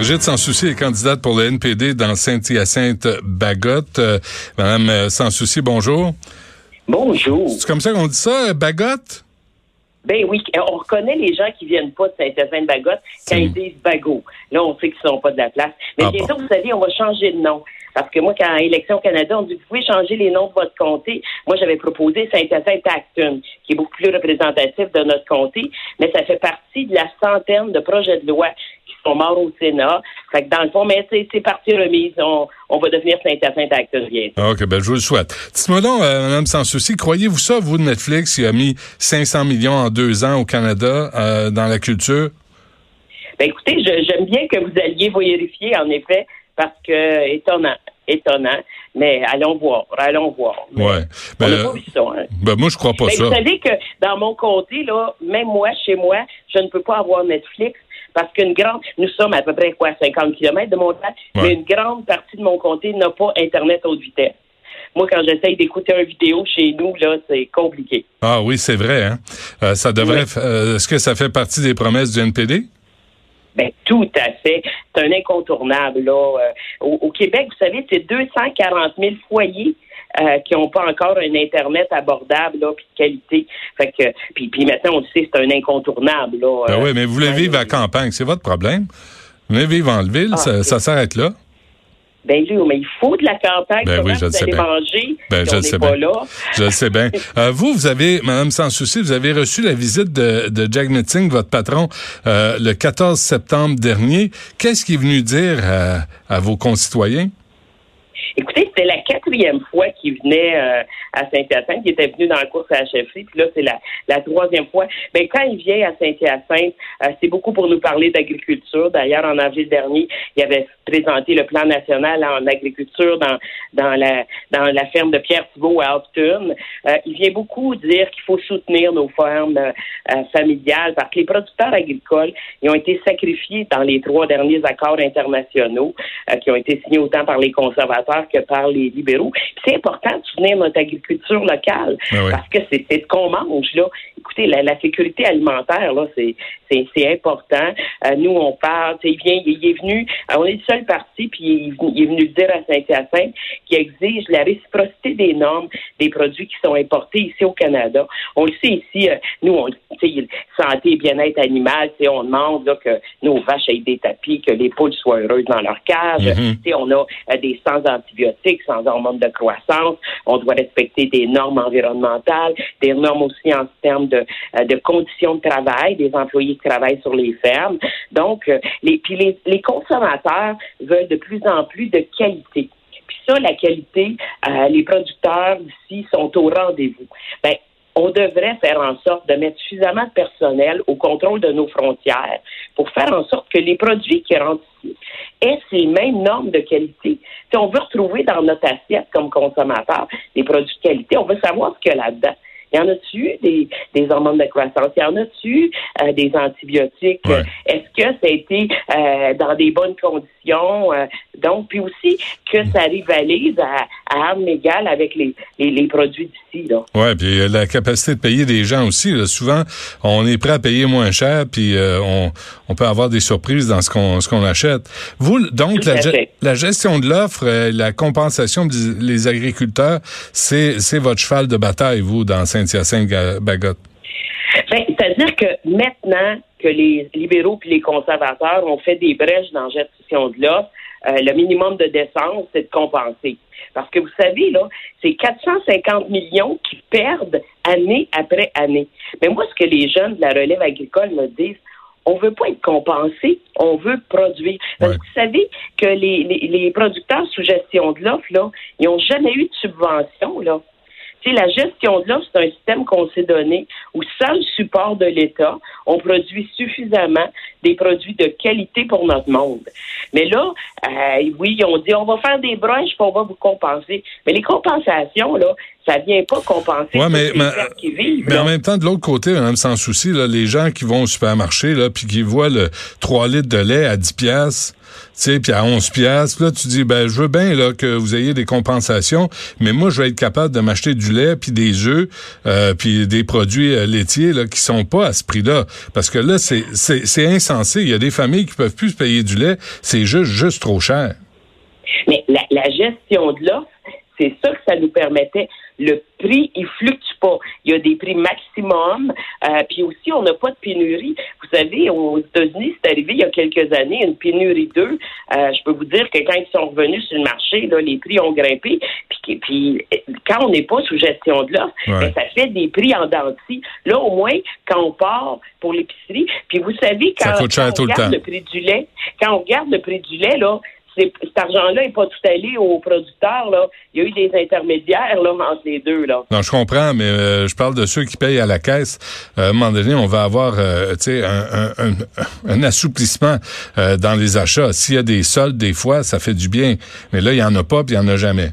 Brigitte Sans-Souci est candidate pour le NPD dans Saint-Hyacinthe-Bagotte. Euh, Madame euh, Sans-Souci, bonjour. Bonjour. C'est comme ça qu'on dit ça, Bagotte? Ben oui, on reconnaît les gens qui viennent pas de Saint-Hyacinthe-Bagotte quand ils disent Bagot. Là, on sait qu'ils sont pas de la place. Mais Ah bientôt, vous savez, on va changer de nom. Parce que moi, quand à Élection Canada, on dit vous pouvez changer les noms de votre comté. Moi, j'avais proposé Saint-Hyacinthe-Acton, qui est beaucoup plus représentatif de notre comté, mais ça fait partie de la centaine de projets de loi qui sont morts au Sénat. Fait que dans le fond, mais c'est partie remise. On, on va devenir Saint-Hyacinthe-Acton bientôt. Ah, OK, ben je vous le souhaite. Dites-moi donc, euh, Madame Sans-Souci, croyez-vous ça, vous, de Netflix, qui a mis 500 millions en deux ans au Canada euh, dans la culture? Ben écoutez, j'aime bien que vous alliez vérifier, en effet, parce que étonnant, étonnant. Mais allons voir, allons voir. Mais Ouais. On n'a Ben, pas vu ça. Hein. ben, moi, je crois pas Ben, ça. vous savez que dans mon comté, là, même moi, chez moi, je ne peux pas avoir Netflix parce qu'une grande, nous sommes à peu près quoi, 50 km de Montréal, Ouais. mais une grande partie de mon comté n'a pas Internet haute vitesse. Moi, quand j'essaye d'écouter une vidéo chez nous, là, c'est compliqué. Ah oui, c'est vrai. Hein? Euh, ça devrait. euh, Est-ce que ça fait partie des promesses du NPD? Ben, tout à fait. C'est un incontournable. Là. Euh, Au, au Québec, vous savez, c'est 240 000 foyers euh, qui n'ont pas encore un Internet abordable là, puis de qualité. Fait que, puis, puis maintenant, on le sait, c'est un incontournable. Là, Ben Euh, oui, mais vous voulez vivre à campagne, c'est votre problème. Vous voulez vivre en ville, Ah, ça, ça s'arrête là. Ben, lui, mais il faut de la campagne. Ben oui, je vous sais allez bien. manger Ben, si je on sais pas bien. là? Je le sais bien. Euh, vous, vous avez, Madame Sans Souci, vous avez reçu la visite de, de Jack Metzing, votre patron, euh, le 14 septembre dernier. Qu'est-ce qu'il est venu dire à, à vos concitoyens? Écoutez, c'était la quatrième fois qu'il venait euh, à Saint-Hyacinthe. Il était venu dans la course à chefferie, puis là, c'est la, la troisième fois. Ben, quand il vient à Saint-Hyacinthe, euh, c'est beaucoup pour nous parler d'agriculture. D'ailleurs, en avril dernier, il avait présenté le plan national en agriculture dans, dans, la, dans la ferme de Pierre Thibault à Upton. Euh, il vient beaucoup dire qu'il faut soutenir nos fermes euh, euh, familiales parce que les producteurs agricoles, ils ont été sacrifiés dans les trois derniers accords internationaux euh, qui ont été signés autant par les conservateurs que par les libéraux. C'est important de soutenir notre agriculture locale Ah oui. parce que c'est c'est ce qu'on mange là. Écoutez, la, la sécurité alimentaire là, c'est c'est c'est important. Euh, nous, on parle. Il vient, il, est venu. euh, on est le seul parti, puis il, est venu- il est venu le dire à Saint-Hyacinthe qui exige la réciprocité des normes des produits qui sont importés ici au Canada. On le sait ici. euh, nous, on, santé et bien-être animal. On demande là, que nos vaches aient des tapis, que les poules soient heureuses dans leur cage. Mhm. Sais, On a euh, des sans antibiotiques, sans hormones de croissance. On doit respecter des normes environnementales, des normes aussi en termes de, euh, de conditions de travail des employés qui travaillent sur les fermes. Donc, euh, les, puis les, consommateurs veulent de plus en plus de qualité. Puis ça, la qualité, euh, les producteurs ici sont au rendez-vous. Ben, on devrait faire en sorte de mettre suffisamment de personnel au contrôle de nos frontières pour faire en sorte que les produits qui rentrent ici aient ces mêmes normes de qualité. Si on veut retrouver dans notre assiette comme consommateur des produits de qualité, on veut savoir ce qu'il y a là-dedans. Y en a-tu des, des hormones de croissance? Y en a-tu euh, des antibiotiques? Ouais. Est-ce que ça a été euh, dans des bonnes conditions? Euh, donc, puis aussi que ça rivalise à, à armes égales avec les, les, les produits d'ici. Ouais, puis euh, la capacité de payer des gens aussi. là. souvent, on est prêt à payer moins cher, puis euh, on, on peut avoir des surprises dans ce qu'on ce qu'on achète. Vous, donc, la, ge- gestion de l'offre, euh, la compensation des agriculteurs, c'est c'est votre cheval de bataille, vous, dans Saint-Hyacinthe-Bagotte. Ben, C'est-à-dire que maintenant que les libéraux puis les conservateurs ont fait des brèches dans la gestion de l'offre, euh, le minimum de décence, c'est de compenser. Parce que vous savez, là, c'est 450 millions qui perdent année après année. Mais moi, ce que les jeunes de la relève agricole me disent, on veut pas être compensé, on veut produire. Parce Ouais. que vous savez que les, les, les producteurs sous gestion de l'offre, là, ils n'ont jamais eu de subvention, là. Tu sais, la gestion de l'offre, c'est un système qu'on s'est donné où, sans le support de l'État, on produit suffisamment des produits de qualité pour notre monde. Mais là, Euh, oui, ont dit on va faire des brunchs, on va vous compenser. Mais les compensations, là, ça vient pas compenser ouais, mais, les mais, qui vivent. Mais là. en même temps, de l'autre côté, même sans souci, là, les gens qui vont au supermarché, là, puis qui voient le 3 litres de lait à 10 piastres, sais, puis à 11 piastres, là, tu dis, ben, je veux bien, là, que vous ayez des compensations, mais moi, je vais être capable de m'acheter du lait, puis des œufs, euh, puis des produits euh, laitiers, là, qui sont pas à ce prix-là. Parce que là, c'est, insensé. Il y a des familles qui peuvent plus payer du lait. C'est juste, juste trop cher. Mais la, la gestion de l'offre, c'est ça que ça nous permettait. Le prix, il fluctue pas. Il y a des prix maximum. Euh, puis aussi, on n'a pas de pénurie. Vous savez, aux États-Unis, c'est arrivé il y a quelques années, une pénurie d'œufs. Euh, je peux vous dire que quand ils sont revenus sur le marché, là, les prix ont grimpé. Puis, puis quand on n'est pas sous gestion de l'offre, Ouais. ben, ça fait des prix en denti. Là, au moins, quand on part pour l'épicerie, puis vous savez, Ça quand, coûte cher quand tout on le regarde temps. le prix du lait, quand on regarde le prix du lait, là, cet argent-là n'est pas tout allé aux producteurs. Là. Il y a eu des intermédiaires là, entre les deux. Là. Non, je comprends, mais euh, je parle de ceux qui payent à la caisse. Euh, à un moment donné, on va avoir euh, tu sais, un, un, un, un assouplissement euh, dans les achats. S'il y a des soldes, des fois, ça fait du bien. Mais là, il y en a pas, puis il y en a jamais.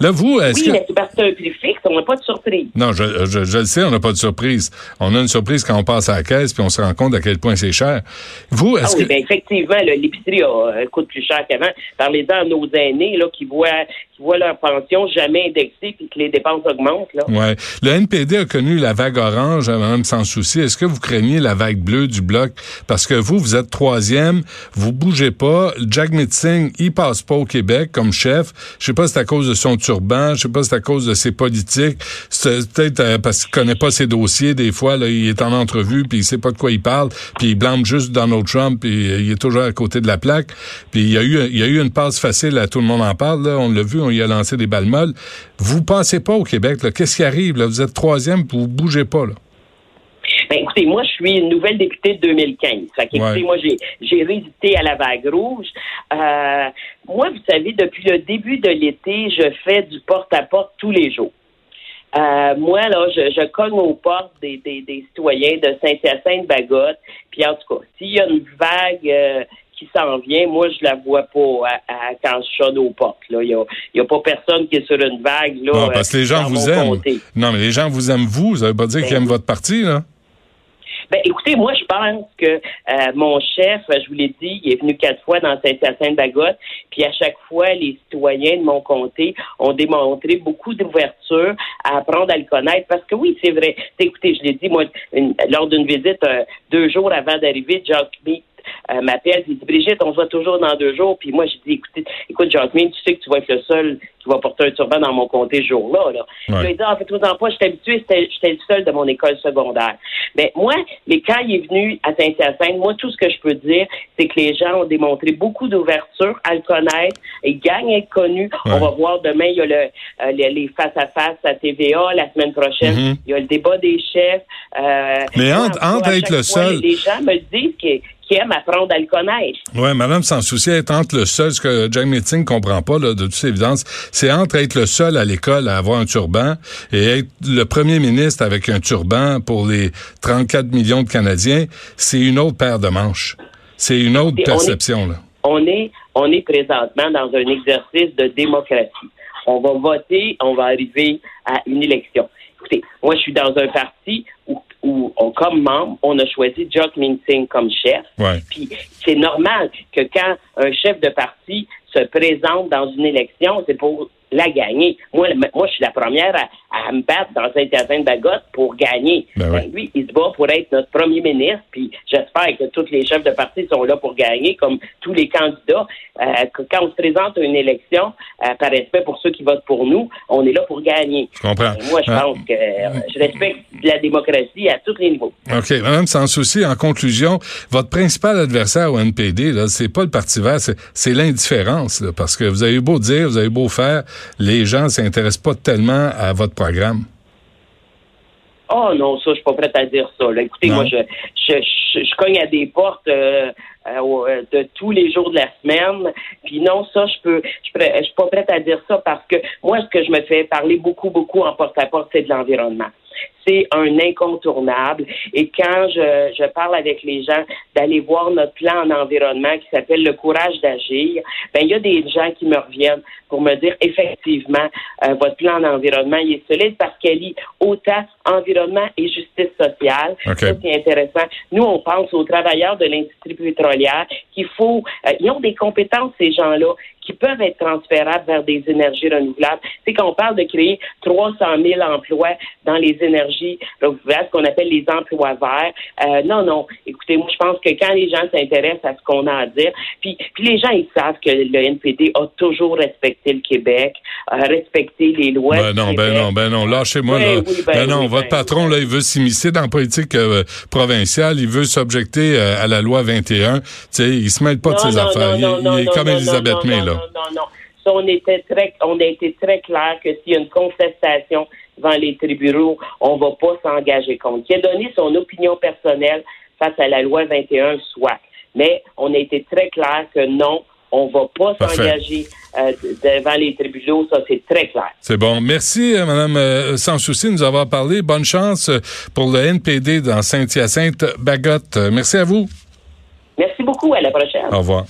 Là, vous, est-ce Oui, que... mais c'est parce que c'est un prix fixe, on n'a pas de surprise. Non, je, je, je le sais, on n'a pas de surprise. On a une surprise quand on passe à la caisse, puis on se rend compte à quel point c'est cher. Vous, Ah est-ce oui, que... bien effectivement, l'épicerie euh, coûte plus cher qu'avant. Parlez-en à nos aînés là, qui voient qui voient leur pension jamais indexée puis que les dépenses augmentent. Là. Ouais. Le NPD a connu la vague orange, euh, même sans souci. Est-ce que vous craignez la vague bleue du bloc? Parce que vous, vous êtes troisième, vous bougez pas. Jack Mitzing, il passe pas au Québec comme chef. Je sais pas si c'est à cause de son turban, je sais pas si c'est à cause de ses politiques. C'est peut-être euh, parce qu'il connaît pas ses dossiers. Des fois, là, il est en entrevue, puis il sait pas de quoi il parle, puis il blâme juste Donald Trump, puis euh, il est toujours à côté de la plaque. Puis il y a eu, il y a eu une passe facile à tout le monde en parle. Là. On l'a vu, on y a lancé des balles molles. Vous pensez pas au Québec, là? Qu'est-ce qui arrive? Là? Vous êtes troisième, vous bougez pas, là. Ben, écoutez, moi, je suis une nouvelle députée de 2015. Fait Ouais. moi, j'ai, résisté à la vague rouge. Euh, moi, vous savez, depuis le début de l'été, je fais du porte-à-porte tous les jours. Euh, moi, là, je, je cogne aux portes des, des, des citoyens de Saint-Hyacinthe-Bagotte. Puis, en tout cas, s'il y a une vague euh, qui s'en vient, moi, je la vois pas à, à- quand je sonne aux portes. là. Il y a, a pas personne qui est sur une vague. Là, Non, parce que les euh, gens vous aiment. comté. Non, mais les gens vous aiment vous. Ça veut pas dire qu'ils Ben aiment votre parti, là. Ben, écoutez, moi, je pense que euh, mon chef, je vous l'ai dit, il est venu quatre fois dans Saint-Hyacinthe-Bagotte, puis à chaque fois, les citoyens de mon comté ont démontré beaucoup d'ouverture à apprendre à le connaître, parce que oui, c'est vrai. Écoutez, je l'ai dit, moi, une- lors d'une visite, euh, deux jours avant d'arriver, Jacques euh, m'appelle, il dit, Brigitte, on se voit toujours dans deux jours, puis moi, j'ai dit, écoutez, écoute, Meade, tu sais que tu vas être le seul qui va porter un turban dans mon comté ce jour-là, là. Ouais. A dit, ah, fais-toi-en pas, je suis habitué, j'étais j'étais le seul de mon école secondaire. Mais moi, mais quand il est venu à Saint-Hyacinthe, moi, tout ce que je peux dire, c'est que les gens ont démontré beaucoup d'ouverture à le connaître. Il gagne à être connu. Ouais. On va voir demain, il y a le, euh, les, les face-à-face à TVA. La semaine prochaine, Mhm. il y a le débat des chefs. Euh, Mais entre- entre être le seul- Les gens me disent qu'ils qu'ils aiment apprendre à le connaître. Ouais, madame, sans souci, être entre le seul, ce que Jack Metzing comprend pas, là, de toute évidence, c'est entre être le seul à l'école à avoir un turban et être le premier ministre avec un turban pour les 34 millions de Canadiens, c'est une autre paire de manches. C'est une autre Et on est- perception, là. on est, on est présentement dans un exercice de démocratie. On va voter, on va arriver à une élection. Écoutez, moi, je suis dans un parti où, comme membre, on a choisi Jock Minsing comme chef. Ouais. Puis c'est normal que quand un chef de parti se présente dans une élection, c'est pour la gagner. Moi, moi, je suis la première à, à me battre dans Saint-Hyacinthe-Bagotte pour gagner. Ben oui. Ben, lui, il se bat pour être notre premier ministre, puis j'espère que tous les chefs de parti sont là pour gagner, comme tous les candidats. Euh, quand on se présente à une élection, euh, par respect pour ceux qui votent pour nous, on est là pour gagner. Je comprends. Et moi, je Ah. pense que euh, je respecte la démocratie à tous les niveaux. OK. Madame, sans souci, en conclusion, votre principal adversaire au NPD, là, c'est pas le Parti vert, c'est, l'indifférence, parce que vous avez beau dire, vous avez beau faire, les gens s'intéressent pas tellement à votre programme. Oh non, ça, je suis pas prête à dire ça. là. Écoutez, Non. moi, je, je, je, je cogne à des portes euh, euh, euh, de tous les jours de la semaine. Puis non, ça, je peux, je, suis pas prête à dire ça parce que moi, ce que je me fais parler beaucoup, beaucoup en porte-à-porte, c'est de l'environnement. C'est un incontournable. Et quand je, je parle avec les gens d'aller voir notre plan en environnement qui s'appelle le courage d'agir, ben il y a des gens qui me reviennent pour me dire effectivement euh, votre plan en environnement il est solide parce qu'elle lit autant environnement et justice sociale. Ça c'est intéressant. Nous on pense aux travailleurs de l'industrie pétrolière qu'il faut euh, ils ont des compétences ces gens-là qui peuvent être transférables vers des énergies renouvelables. C'est qu'on parle de créer 300 000 emplois dans les énergies renouvelables, ce qu'on appelle les emplois verts. Euh, non, non. Écoutez, moi, je pense que quand les gens s'intéressent à ce qu'on a à dire, puis, puis les gens, ils savent que le NPD a toujours respecté le Québec, a respecté les lois. Ben non, ben non, ben non, lâchez-moi. là. ben, ben non, votre ben patron, là, il veut s'immiscer dans la politique euh, provinciale, il veut s'objecter euh, à la loi 21. Tu sais, il se mêle pas de ses affaires. il, est comme Elisabeth May, là. Non, non, non. On était très, on a été très clair que s'il y a une contestation devant les tribunaux, on va pas s'engager contre. Qui a donné son opinion personnelle face à la loi 21, soit. Mais on a été très clair que non, on va pas s'engager euh, devant les tribunaux. Ça, c'est très clair. C'est bon. Merci, euh, Madame euh, Sans Souci, de nous avoir parlé. Bonne chance pour le NPD dans Saint-Hyacinthe. Bagotte. Merci à vous. Merci beaucoup. À la prochaine. Au revoir.